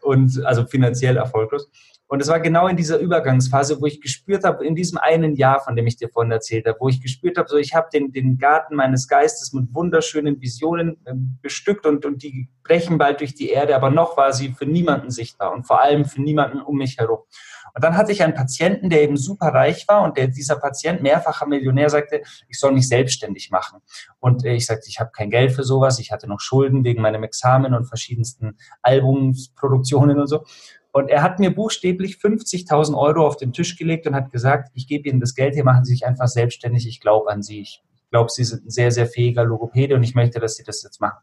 und also finanziell erfolglos. Und es war genau in dieser Übergangsphase, wo ich gespürt habe, in diesem einen Jahr, von dem ich dir vorhin erzählt habe, wo ich gespürt habe, so ich habe den, den Garten meines Geistes mit wunderschönen Visionen äh, bestückt und, und die brechen bald durch die Erde, aber noch war sie für niemanden sichtbar und vor allem für niemanden um mich herum. Und dann hatte ich einen Patienten, der eben super reich war und der, dieser Patient, mehrfacher Millionär, sagte, ich soll mich selbstständig machen. Und ich sagte, ich habe kein Geld für sowas, ich hatte noch Schulden wegen meinem Examen und verschiedensten Albumsproduktionen und so. Und er hat mir buchstäblich 50.000 Euro auf den Tisch gelegt und hat gesagt, ich gebe Ihnen das Geld, hier machen Sie sich einfach selbstständig, ich glaube an Sie. Ich glaube, Sie sind ein sehr, sehr fähiger Logopäde und ich möchte, dass Sie das jetzt machen.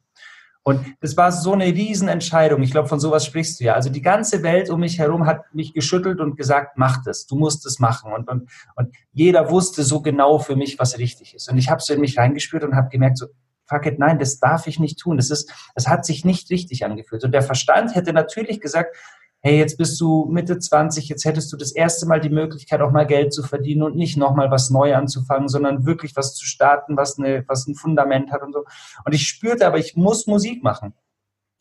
Und das war so eine Riesenentscheidung. Ich glaube, von sowas sprichst du ja. Also die ganze Welt um mich herum hat mich geschüttelt und gesagt, mach das, du musst es machen. Und, und, und jeder wusste so genau für mich, was richtig ist. Und ich habe so in mich reingespürt und habe gemerkt, so, fuck it, nein, das darf ich nicht tun. Das ist, das hat sich nicht richtig angefühlt. Und der Verstand hätte natürlich gesagt, hey, jetzt bist du Mitte 20, jetzt hättest du das erste Mal die Möglichkeit, auch mal Geld zu verdienen und nicht nochmal was neu anzufangen, sondern wirklich was zu starten, was, eine, was ein Fundament hat und so. Und ich spürte aber, ich muss Musik machen.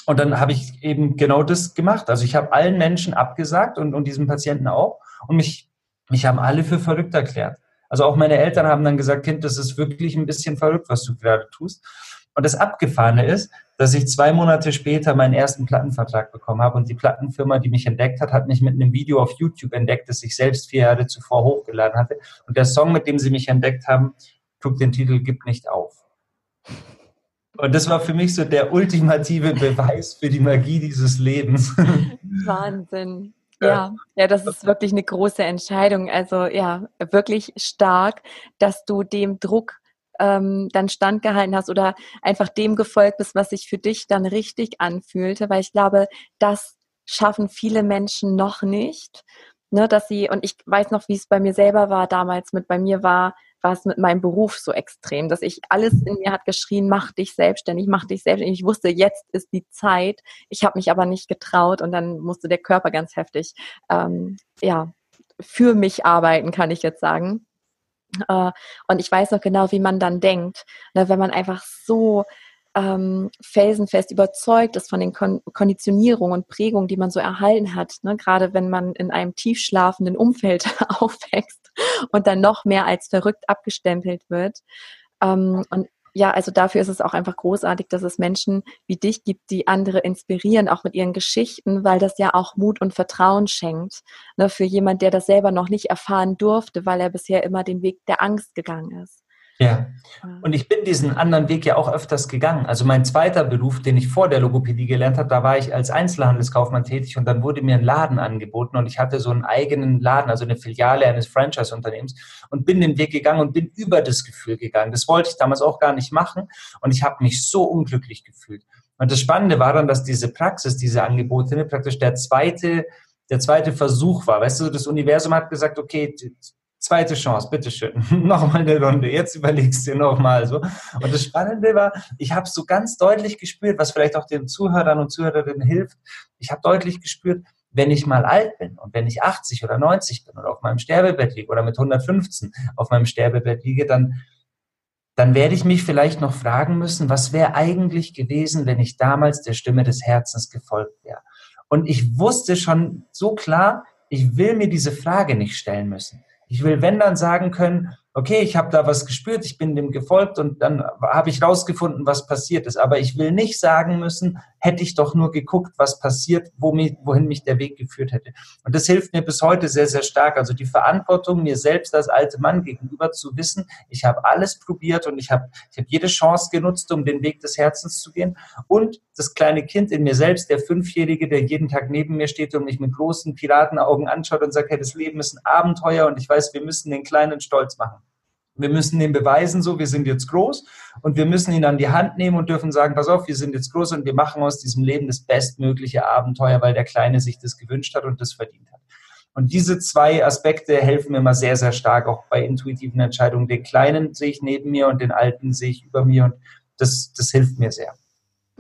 Und dann habe ich eben genau das gemacht. Also ich habe allen Menschen abgesagt und, und diesem Patienten auch. Und mich, mich haben alle für verrückt erklärt. Also auch meine Eltern haben dann gesagt, Kind, das ist wirklich ein bisschen verrückt, was du gerade tust. Und das Abgefahrene ist, dass ich zwei Monate später meinen ersten Plattenvertrag bekommen habe und die Plattenfirma, die mich entdeckt hat, hat mich mit einem Video auf YouTube entdeckt, das ich selbst vier Jahre zuvor hochgeladen hatte. Und der Song, mit dem sie mich entdeckt haben, trug den Titel Gib nicht auf. Und das war für mich so der ultimative Beweis für die Magie dieses Lebens. Wahnsinn. Ja, ja, das ist wirklich eine große Entscheidung. Also ja, wirklich stark, dass du dem Druck ähm, dann standgehalten hast oder einfach dem gefolgt bist, was sich für dich dann richtig anfühlte, weil ich glaube, das schaffen viele Menschen noch nicht, ne, dass sie und ich weiß noch, wie es bei mir selber war damals mit bei mir war war es mit meinem Beruf so extrem, dass ich alles in mir hat geschrien, mach dich selbstständig, mach dich selbstständig. Ich wusste, jetzt ist die Zeit. Ich habe mich aber nicht getraut und dann musste der Körper ganz heftig, ähm, ja, für mich arbeiten, kann ich jetzt sagen. Äh, und ich weiß noch genau, wie man dann denkt, ne, wenn man einfach so ähm, felsenfest überzeugt ist von den Kon Konditionierungen und Prägungen, die man so erhalten hat. Ne? Gerade wenn man in einem tiefschlafenden Umfeld aufwächst und dann noch mehr als verrückt abgestempelt wird. Ähm, und ja, also dafür ist es auch einfach großartig, dass es Menschen wie dich gibt, die andere inspirieren, auch mit ihren Geschichten, weil das ja auch Mut und Vertrauen schenkt. Ne, für jemand, der das selber noch nicht erfahren durfte, weil er bisher immer den Weg der Angst gegangen ist. Ja, und ich bin diesen anderen Weg ja auch öfters gegangen. Also mein zweiter Beruf, den ich vor der Logopädie gelernt habe, da war ich als Einzelhandelskaufmann tätig und dann wurde mir ein Laden angeboten und ich hatte so einen eigenen Laden, also eine Filiale eines Franchise-Unternehmens und bin den Weg gegangen und bin über das Gefühl gegangen. Das wollte ich damals auch gar nicht machen und ich habe mich so unglücklich gefühlt. Und das Spannende war dann, dass diese Praxis, diese Angebote praktisch der zweite der zweite Versuch war. Weißt du, das Universum hat gesagt, okay, zweite Chance, bitteschön, nochmal eine Runde, jetzt überlegst du nochmal so. Und das Spannende war, ich habe so ganz deutlich gespürt, was vielleicht auch den Zuhörern und Zuhörerinnen hilft, ich habe deutlich gespürt, wenn ich mal alt bin und wenn ich 80 oder 90 bin oder auf meinem Sterbebett liege oder mit 115 auf meinem Sterbebett liege, dann, dann werde ich mich vielleicht noch fragen müssen, was wäre eigentlich gewesen, wenn ich damals der Stimme des Herzens gefolgt wäre. Und ich wusste schon so klar, ich will mir diese Frage nicht stellen müssen. Ich will, wenn dann sagen können, okay, ich habe da was gespürt, ich bin dem gefolgt und dann habe ich rausgefunden, was passiert ist. Aber ich will nicht sagen müssen, hätte ich doch nur geguckt, was passiert, wohin mich der Weg geführt hätte. Und das hilft mir bis heute sehr, sehr stark. Also die Verantwortung, mir selbst als alter Mann gegenüber zu wissen, ich habe alles probiert und ich habe ich hab jede Chance genutzt, um den Weg des Herzens zu gehen. Und das kleine Kind in mir selbst, der Fünfjährige, der jeden Tag neben mir steht und mich mit großen Piratenaugen anschaut und sagt, hey, das Leben ist ein Abenteuer und ich weiß, wir müssen den Kleinen stolz machen. Wir müssen ihm beweisen, so, wir sind jetzt groß und wir müssen ihn an die Hand nehmen und dürfen sagen, pass auf, wir sind jetzt groß und wir machen aus diesem Leben das bestmögliche Abenteuer, weil der Kleine sich das gewünscht hat und das verdient hat. Und diese zwei Aspekte helfen mir immer sehr, sehr stark, auch bei intuitiven Entscheidungen. Den Kleinen sehe ich neben mir und den Alten sehe ich über mir und das, das hilft mir sehr.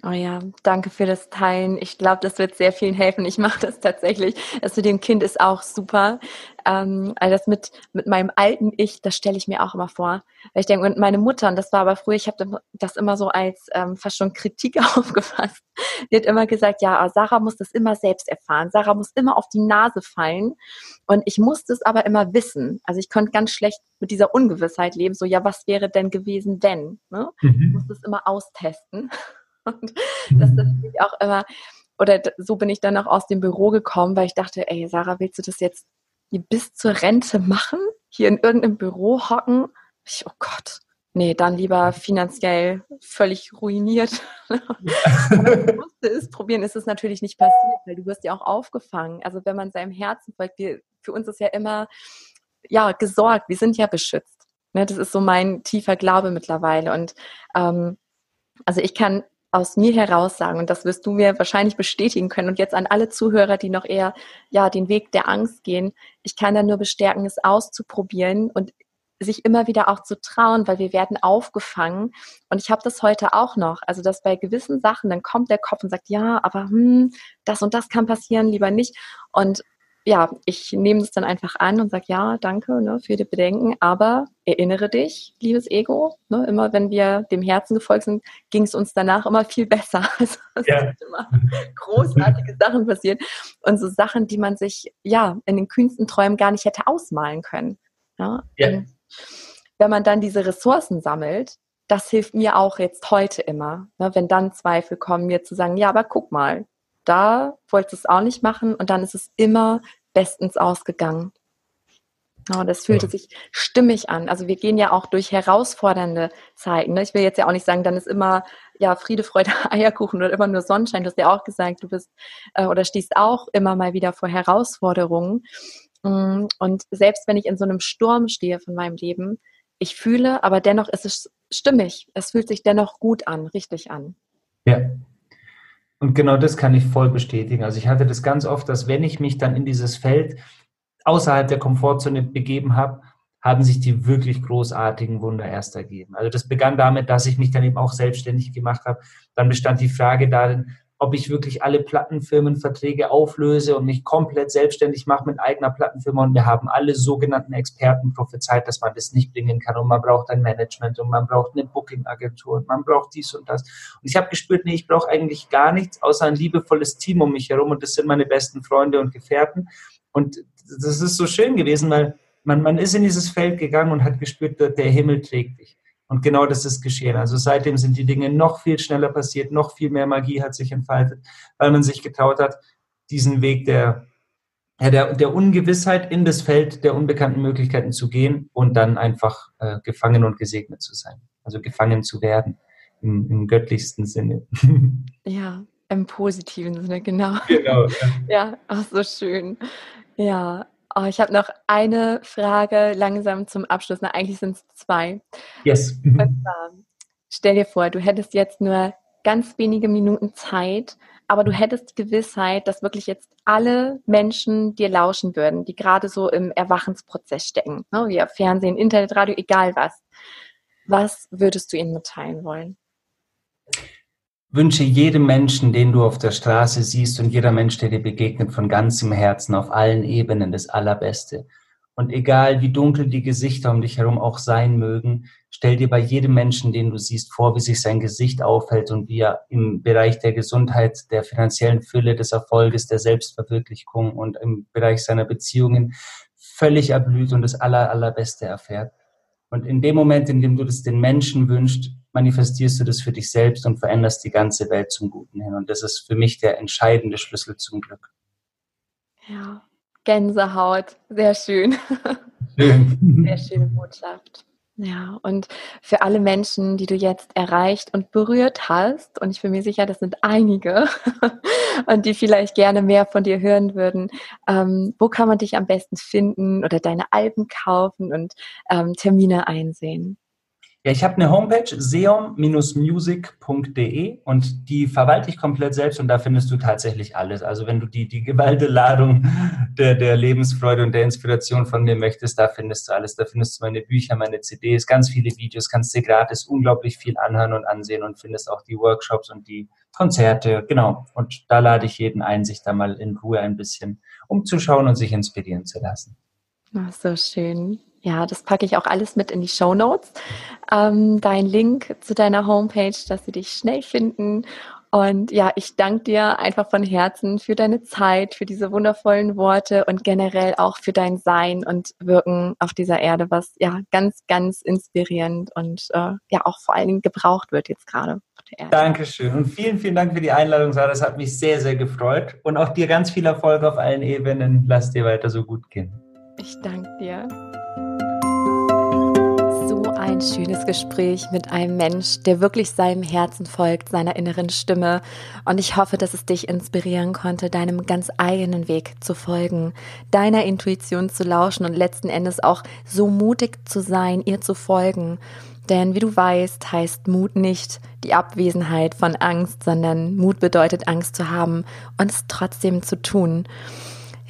Oh ja, danke für das Teilen. Ich glaube, das wird sehr vielen helfen. Ich mache das tatsächlich. Das mit dem Kind ist auch super. Ähm, also das mit, mit meinem alten Ich, das stelle ich mir auch immer vor. Weil ich denke, und meine Mutter, und das war aber früher, ich habe das immer so als ähm, fast schon Kritik aufgefasst. Die hat immer gesagt, ja, Sarah muss das immer selbst erfahren. Sarah muss immer auf die Nase fallen. Und ich musste es aber immer wissen. Also ich konnte ganz schlecht mit dieser Ungewissheit leben. So, ja, was wäre denn gewesen, wenn? Ne? Mhm. Ich musste es immer austesten. Und das ist natürlich auch immer, oder so bin ich dann auch aus dem Büro gekommen, weil ich dachte, ey, Sarah, willst du das jetzt bis zur Rente machen? Hier in irgendeinem Büro hocken? Ich, oh Gott. Nee, dann lieber finanziell völlig ruiniert. Aber du musste es probieren, ist es natürlich nicht passiert, weil du wirst ja auch aufgefangen. Also wenn man seinem Herzen folgt, wir, für uns ist ja immer ja gesorgt, wir sind ja beschützt. Ne, das ist so mein tiefer Glaube mittlerweile. Und ähm, also ich kann aus mir heraus sagen, und das wirst du mir wahrscheinlich bestätigen können, und jetzt an alle Zuhörer, die noch eher ja den Weg der Angst gehen, ich kann da nur bestärken, es auszuprobieren und sich immer wieder auch zu trauen, weil wir werden aufgefangen. Und ich habe das heute auch noch. Also, dass bei gewissen Sachen, dann kommt der Kopf und sagt, ja, aber hm, das und das kann passieren, lieber nicht. Und ja, ich nehme es dann einfach an und sage, ja, danke ne, für die Bedenken, aber erinnere dich, liebes Ego, ne, immer wenn wir dem Herzen gefolgt sind, ging es uns danach immer viel besser. Also es ja. sind immer großartige Sachen passiert und so Sachen, die man sich ja in den kühnsten Träumen gar nicht hätte ausmalen können. Ja? ja. Wenn man dann diese Ressourcen sammelt, das hilft mir auch jetzt heute immer, ne, wenn dann Zweifel kommen, mir zu sagen, ja, aber guck mal, da wolltest du es auch nicht machen und dann ist es immer bestens ausgegangen. Oh, das fühlte ja. sich stimmig an. Also wir gehen ja auch durch herausfordernde Zeiten. Ne? Ich will jetzt ja auch nicht sagen, dann ist immer ja Friede, Freude, Eierkuchen oder immer nur Sonnenschein. Du hast ja auch gesagt, du bist äh, oder stehst auch immer mal wieder vor Herausforderungen. Mm, und selbst wenn ich in so einem Sturm stehe von meinem Leben, ich fühle, aber dennoch ist es stimmig. Es fühlt sich dennoch gut an, richtig an. Ja. Und genau das kann ich voll bestätigen. Also ich hatte das ganz oft, dass wenn ich mich dann in dieses Feld außerhalb der Komfortzone begeben habe, haben sich die wirklich großartigen Wunder erst ergeben. Also das begann damit, dass ich mich dann eben auch selbstständig gemacht habe. Dann bestand die Frage darin, ob ich wirklich alle Plattenfirmenverträge auflöse und mich komplett selbstständig mache mit eigener Plattenfirma. Und wir haben alle sogenannten Experten prophezeit, dass man das nicht bringen kann. Und man braucht ein Management und man braucht eine Booking-Agentur und man braucht dies und das. Und ich habe gespürt, nee, ich brauche eigentlich gar nichts, außer ein liebevolles Team um mich herum. Und das sind meine besten Freunde und Gefährten. Und das ist so schön gewesen, weil man, man ist in dieses Feld gegangen und hat gespürt, der Himmel trägt dich. Und genau das ist geschehen. Also seitdem sind die Dinge noch viel schneller passiert, noch viel mehr Magie hat sich entfaltet, weil man sich getraut hat, diesen Weg der, ja, der, der Ungewissheit in das Feld der unbekannten Möglichkeiten zu gehen und dann einfach äh, gefangen und gesegnet zu sein. Also gefangen zu werden im, im göttlichsten Sinne. Ja, im positiven Sinne, genau. Genau. Ja, ja ach, so schön. Ja, Oh, ich habe noch eine Frage langsam zum Abschluss. Na, eigentlich sind es zwei. Yes. Zwar, stell dir vor, du hättest jetzt nur ganz wenige Minuten Zeit, aber du hättest Gewissheit, dass wirklich jetzt alle Menschen dir lauschen würden, die gerade so im Erwachensprozess stecken. Ne? Wie Fernsehen, Internet, Radio, egal was. Was würdest du ihnen mitteilen wollen? Wünsche jedem Menschen, den du auf der Straße siehst und jeder Mensch, der dir begegnet, von ganzem Herzen auf allen Ebenen das Allerbeste. Und egal wie dunkel die Gesichter um dich herum auch sein mögen, stell dir bei jedem Menschen, den du siehst, vor, wie sich sein Gesicht aufhält und wie er im Bereich der Gesundheit, der finanziellen Fülle, des Erfolges, der Selbstverwirklichung und im Bereich seiner Beziehungen völlig erblüht und das Aller, Allerbeste erfährt. Und in dem Moment, in dem du das den Menschen wünschst, manifestierst du das für dich selbst und veränderst die ganze Welt zum Guten hin. Und das ist für mich der entscheidende Schlüssel zum Glück. Ja, Gänsehaut, sehr schön. schön. Sehr schöne Botschaft. Ja, und für alle Menschen, die du jetzt erreicht und berührt hast, und ich bin mir sicher, das sind einige, und die vielleicht gerne mehr von dir hören würden, ähm, wo kann man dich am besten finden oder deine Alben kaufen und ähm, Termine einsehen? Ja, ich habe eine Homepage, seom-music.de und die verwalte ich komplett selbst und da findest du tatsächlich alles. Also wenn du die, die geballte Ladung der, der Lebensfreude und der Inspiration von mir möchtest, da findest du alles. Da findest du meine Bücher, meine CDs, ganz viele Videos, kannst dir gratis unglaublich viel anhören und ansehen und findest auch die Workshops und die Konzerte. Genau. Und da lade ich jeden ein, sich da mal in Ruhe ein bisschen umzuschauen und sich inspirieren zu lassen. Ach, so schön. Ja, das packe ich auch alles mit in die Show Notes. Ähm, dein Link zu deiner Homepage, dass sie dich schnell finden. Und ja, ich danke dir einfach von Herzen für deine Zeit, für diese wundervollen Worte und generell auch für dein Sein und Wirken auf dieser Erde, was ja ganz, ganz inspirierend und äh, ja auch vor allen Dingen gebraucht wird jetzt gerade auf der Erde. Dankeschön und vielen, vielen Dank für die Einladung, Sarah. Das hat mich sehr, sehr gefreut. Und auch dir ganz viel Erfolg auf allen Ebenen. Lass dir weiter so gut gehen. Ich danke dir ein schönes Gespräch mit einem Mensch, der wirklich seinem Herzen folgt, seiner inneren Stimme. Und ich hoffe, dass es dich inspirieren konnte, deinem ganz eigenen Weg zu folgen, deiner Intuition zu lauschen und letzten Endes auch so mutig zu sein, ihr zu folgen. Denn wie du weißt, heißt Mut nicht die Abwesenheit von Angst, sondern Mut bedeutet Angst zu haben und es trotzdem zu tun.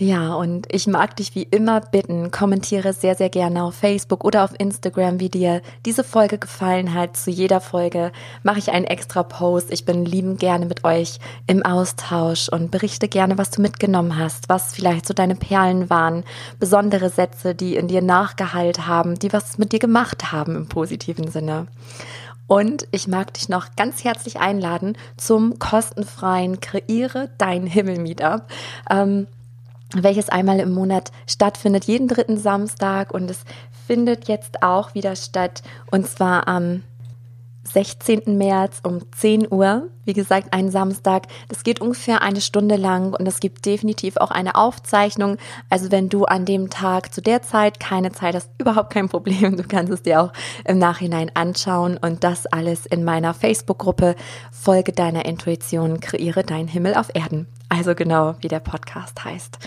Ja, und ich mag dich wie immer bitten, kommentiere sehr, sehr gerne auf Facebook oder auf Instagram, wie dir diese Folge gefallen hat. Zu jeder Folge mache ich einen extra Post. Ich bin lieben gerne mit euch im Austausch und berichte gerne, was du mitgenommen hast, was vielleicht so deine Perlen waren, besondere Sätze, die in dir nachgeheilt haben, die was mit dir gemacht haben im positiven Sinne. Und ich mag dich noch ganz herzlich einladen zum kostenfreien Kreiere dein Himmel Meetup. Ähm, welches einmal im Monat stattfindet, jeden dritten Samstag und es findet jetzt auch wieder statt und zwar am 16. März um 10 Uhr. Wie gesagt, ein Samstag. Das geht ungefähr eine Stunde lang und es gibt definitiv auch eine Aufzeichnung. Also wenn du an dem Tag zu der Zeit keine Zeit hast, überhaupt kein Problem. Du kannst es dir auch im Nachhinein anschauen und das alles in meiner Facebook-Gruppe Folge deiner Intuition, kreiere deinen Himmel auf Erden. Also genau, wie der Podcast heißt.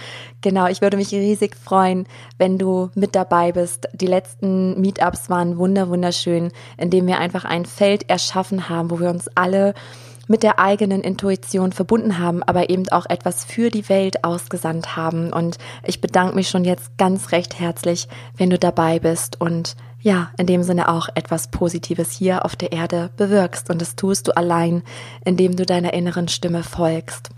Genau, ich würde mich riesig freuen, wenn du mit dabei bist. Die letzten Meetups waren wunder wunderschön, indem wir einfach ein Feld erschaffen haben, wo wir uns alle mit der eigenen Intuition verbunden haben, aber eben auch etwas für die Welt ausgesandt haben. Und ich bedanke mich schon jetzt ganz recht herzlich, wenn du dabei bist und ja, in dem Sinne auch etwas Positives hier auf der Erde bewirkst. Und das tust du allein, indem du deiner inneren Stimme folgst.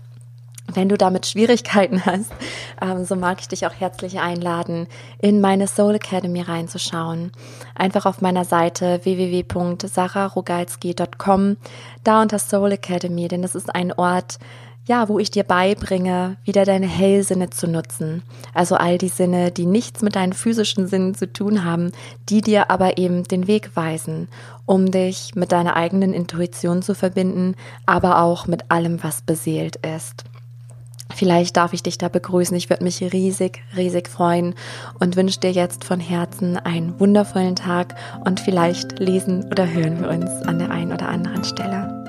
Wenn du damit Schwierigkeiten hast, ähm, so mag ich dich auch herzlich einladen, in meine Soul Academy reinzuschauen. Einfach auf meiner Seite www.sararogalski.com, da unter Soul Academy, denn das ist ein Ort, ja, wo ich dir beibringe, wieder deine Hellsinne zu nutzen. Also all die Sinne, die nichts mit deinen physischen Sinnen zu tun haben, die dir aber eben den Weg weisen, um dich mit deiner eigenen Intuition zu verbinden, aber auch mit allem, was beseelt ist. Vielleicht darf ich dich da begrüßen. Ich würde mich riesig, riesig freuen und wünsche dir jetzt von Herzen einen wundervollen Tag und vielleicht lesen oder hören wir uns an der einen oder anderen Stelle.